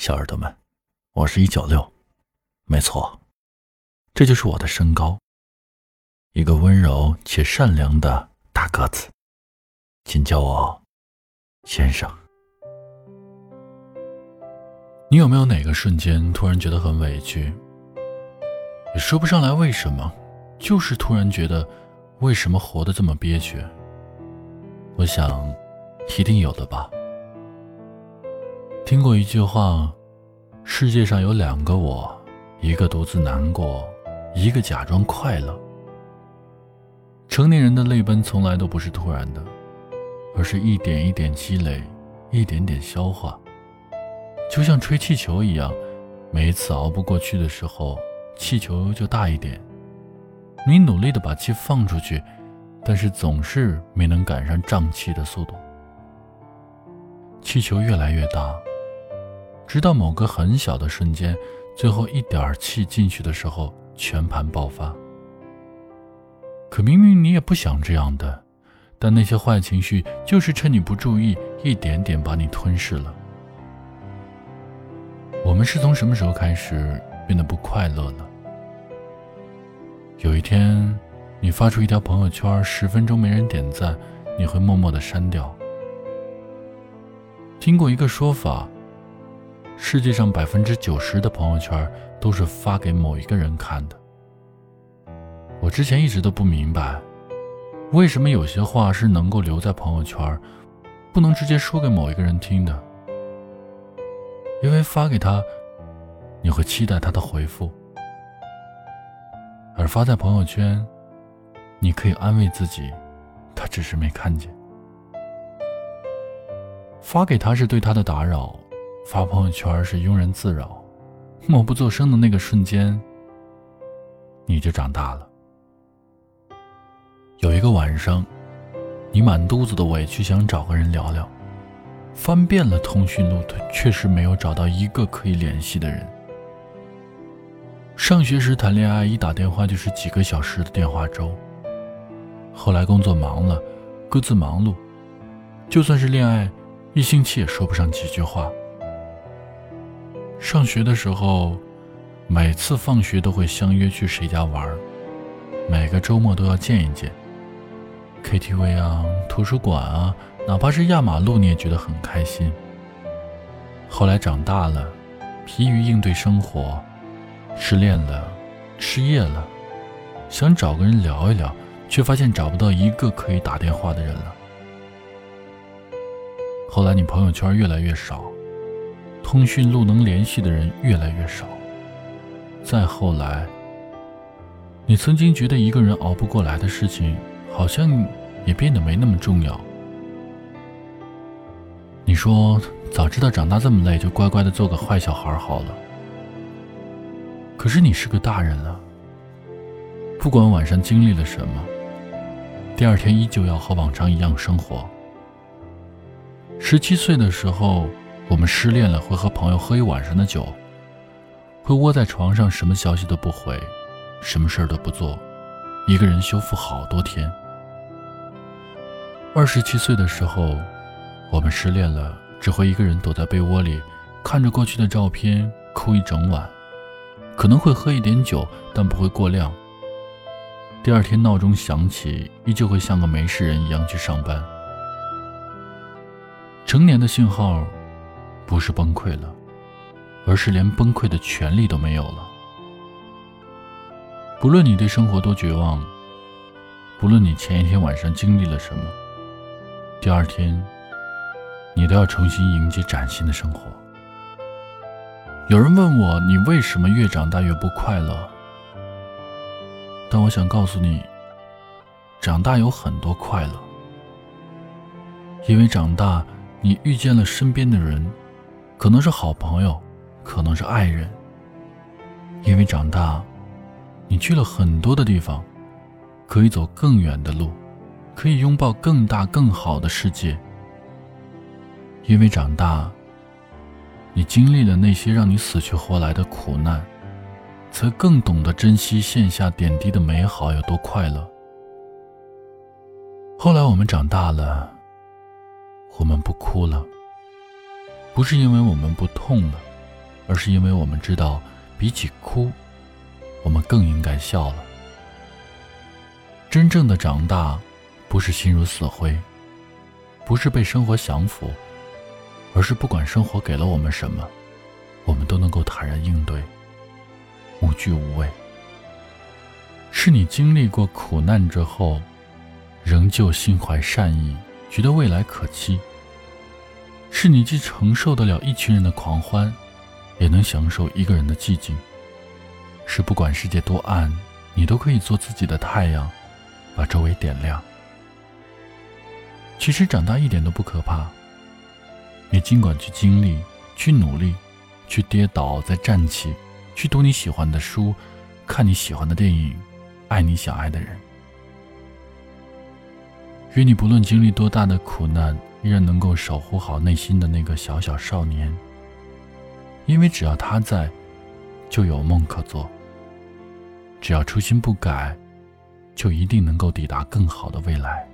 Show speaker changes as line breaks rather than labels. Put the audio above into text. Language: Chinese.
小耳朵们，我是一九六，没错，这就是我的身高，一个温柔且善良的大个子，请叫我先生。你有没有哪个瞬间突然觉得很委屈？也说不上来为什么，就是突然觉得为什么活得这么憋屈？我想，一定有的吧。听过一句话：世界上有两个我，一个独自难过，一个假装快乐。成年人的泪奔从来都不是突然的，而是一点一点积累，一点点消化。就像吹气球一样，每一次熬不过去的时候，气球就大一点。你努力的把气放出去，但是总是没能赶上胀气的速度，气球越来越大。直到某个很小的瞬间，最后一点气进去的时候，全盘爆发。可明明你也不想这样的，但那些坏情绪就是趁你不注意，一点点把你吞噬了。我们是从什么时候开始变得不快乐了？有一天，你发出一条朋友圈，十分钟没人点赞，你会默默的删掉。听过一个说法。世界上百分之九十的朋友圈都是发给某一个人看的。我之前一直都不明白，为什么有些话是能够留在朋友圈，不能直接说给某一个人听的？因为发给他，你会期待他的回复；而发在朋友圈，你可以安慰自己，他只是没看见。发给他是对他的打扰。发朋友圈是庸人自扰，默不作声的那个瞬间，你就长大了。有一个晚上，你满肚子的委屈，想找个人聊聊，翻遍了通讯录，确实没有找到一个可以联系的人。上学时谈恋爱，一打电话就是几个小时的电话粥。后来工作忙了，各自忙碌，就算是恋爱，一星期也说不上几句话。上学的时候，每次放学都会相约去谁家玩每个周末都要见一见。KTV 啊，图书馆啊，哪怕是压马路，你也觉得很开心。后来长大了，疲于应对生活，失恋了，失业了，想找个人聊一聊，却发现找不到一个可以打电话的人了。后来你朋友圈越来越少。通讯录能联系的人越来越少。再后来，你曾经觉得一个人熬不过来的事情，好像也变得没那么重要。你说早知道长大这么累，就乖乖的做个坏小孩好了。可是你是个大人了，不管晚上经历了什么，第二天依旧要和往常一样生活。十七岁的时候。我们失恋了，会和朋友喝一晚上的酒，会窝在床上，什么消息都不回，什么事儿都不做，一个人修复好多天。二十七岁的时候，我们失恋了，只会一个人躲在被窝里，看着过去的照片哭一整晚，可能会喝一点酒，但不会过量。第二天闹钟响起，依旧会像个没事人一样去上班。成年的信号。不是崩溃了，而是连崩溃的权利都没有了。不论你对生活多绝望，不论你前一天晚上经历了什么，第二天，你都要重新迎接崭新的生活。有人问我，你为什么越长大越不快乐？但我想告诉你，长大有很多快乐，因为长大，你遇见了身边的人。可能是好朋友，可能是爱人。因为长大，你去了很多的地方，可以走更远的路，可以拥抱更大更好的世界。因为长大，你经历了那些让你死去活来的苦难，才更懂得珍惜线下点滴的美好有多快乐。后来我们长大了，我们不哭了。不是因为我们不痛了，而是因为我们知道，比起哭，我们更应该笑了。真正的长大，不是心如死灰，不是被生活降服，而是不管生活给了我们什么，我们都能够坦然应对，无惧无畏。是你经历过苦难之后，仍旧心怀善意，觉得未来可期。是你既承受得了一群人的狂欢，也能享受一个人的寂静。是不管世界多暗，你都可以做自己的太阳，把周围点亮。其实长大一点都不可怕。你尽管去经历，去努力，去跌倒再站起，去读你喜欢的书，看你喜欢的电影，爱你想爱的人。与你不论经历多大的苦难。依然能够守护好内心的那个小小少年，因为只要他在，就有梦可做。只要初心不改，就一定能够抵达更好的未来。